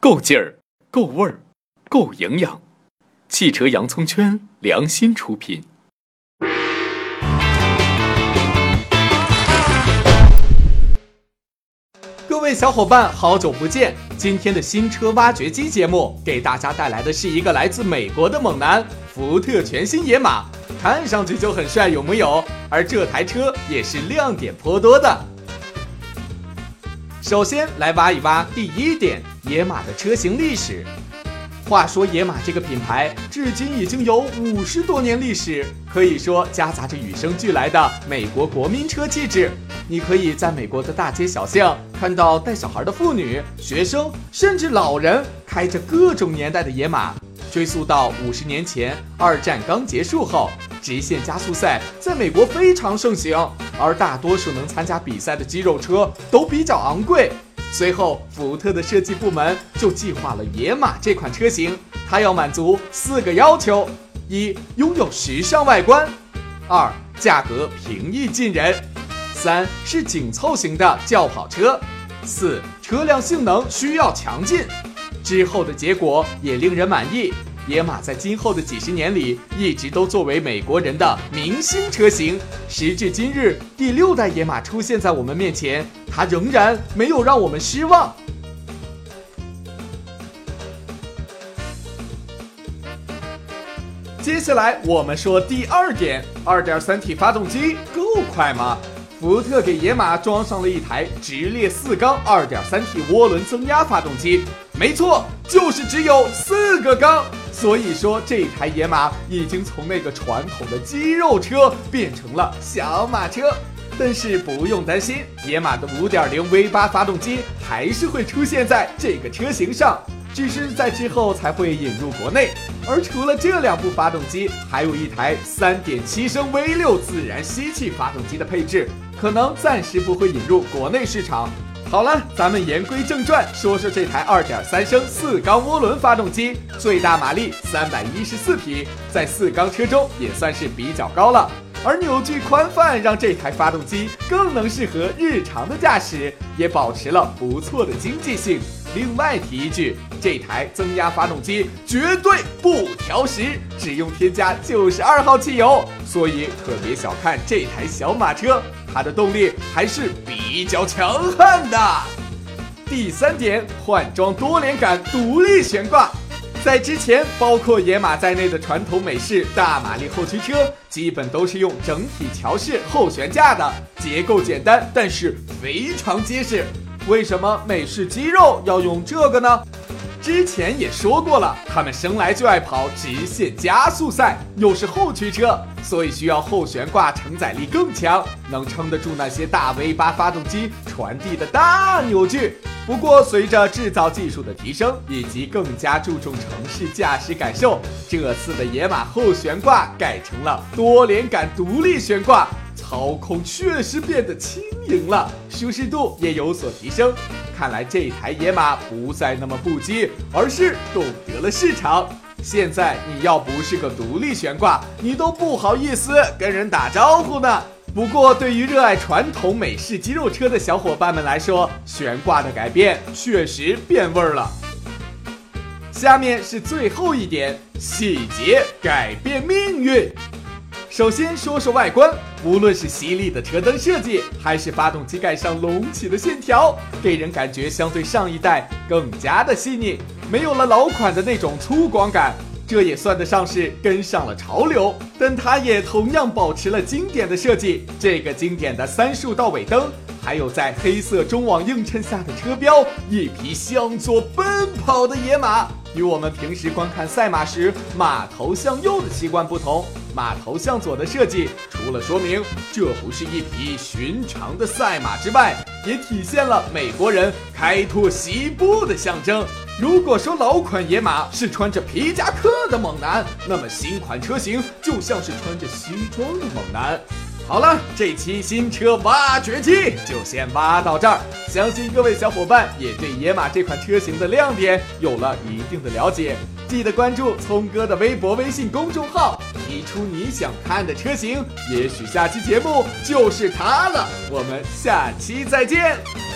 够劲儿，够味儿，够营养。汽车洋葱圈良心出品。各位小伙伴，好久不见！今天的新车挖掘机节目给大家带来的是一个来自美国的猛男——福特全新野马，看上去就很帅，有木有？而这台车也是亮点颇多的。首先来挖一挖第一点，野马的车型历史。话说野马这个品牌至今已经有五十多年历史，可以说夹杂着与生俱来的美国国民车气质。你可以在美国的大街小巷看到带小孩的妇女、学生，甚至老人开着各种年代的野马。追溯到五十年前，二战刚结束后，直线加速赛在美国非常盛行，而大多数能参加比赛的肌肉车都比较昂贵。随后，福特的设计部门就计划了野马这款车型，它要满足四个要求：一、拥有时尚外观；二、价格平易近人；三是紧凑型的轿跑车；四、车辆性能需要强劲。之后的结果也令人满意。野马在今后的几十年里，一直都作为美国人的明星车型。时至今日，第六代野马出现在我们面前，它仍然没有让我们失望。接下来我们说第二点，2.3T 发动机够快吗？福特给野马装上了一台直列四缸 2.3T 涡轮增压发动机，没错，就是只有四个缸。所以说，这台野马已经从那个传统的肌肉车变成了小马车。但是不用担心，野马的5.0 V8 发动机还是会出现在这个车型上，只是在之后才会引入国内。而除了这两部发动机，还有一台3.7升 V6 自然吸气发动机的配置。可能暂时不会引入国内市场。好了，咱们言归正传，说说这台2.3升四缸涡轮发动机，最大马力314匹，在四缸车中也算是比较高了。而扭矩宽泛让这台发动机更能适合日常的驾驶，也保持了不错的经济性。另外提一句，这台增压发动机绝对不调时，只用添加92号汽油，所以可别小看这台小马车，它的动力还是比较强悍的。第三点，换装多连杆独立悬挂。在之前，包括野马在内的传统美式大马力后驱车，基本都是用整体桥式后悬架的，结构简单，但是非常结实。为什么美式肌肉要用这个呢？之前也说过了，他们生来就爱跑直线加速赛，又是后驱车，所以需要后悬挂承载力更强，能撑得住那些大 V8 发动机传递的大扭矩。不过，随着制造技术的提升，以及更加注重城市驾驶感受，这次的野马后悬挂改成了多连杆独立悬挂。操控确实变得轻盈了，舒适度也有所提升。看来这台野马不再那么不羁，而是懂得了市场。现在你要不是个独立悬挂，你都不好意思跟人打招呼呢。不过，对于热爱传统美式肌肉车的小伙伴们来说，悬挂的改变确实变味儿了。下面是最后一点，细节改变命运。首先说说外观，无论是犀利的车灯设计，还是发动机盖上隆起的线条，给人感觉相对上一代更加的细腻，没有了老款的那种粗犷感。这也算得上是跟上了潮流，但它也同样保持了经典的设计。这个经典的三束倒尾灯，还有在黑色中网映衬下的车标，一匹向左奔跑的野马。与我们平时观看赛马时马头向右的习惯不同，马头向左的设计，除了说明这不是一匹寻常的赛马之外，也体现了美国人开拓西部的象征。如果说老款野马是穿着皮夹克的猛男，那么新款车型就像是穿着西装的猛男。好了，这期新车挖掘机就先挖到这儿。相信各位小伙伴也对野马这款车型的亮点有了一定的了解。记得关注聪哥的微博、微信公众号，提出你想看的车型，也许下期节目就是它了。我们下期再见。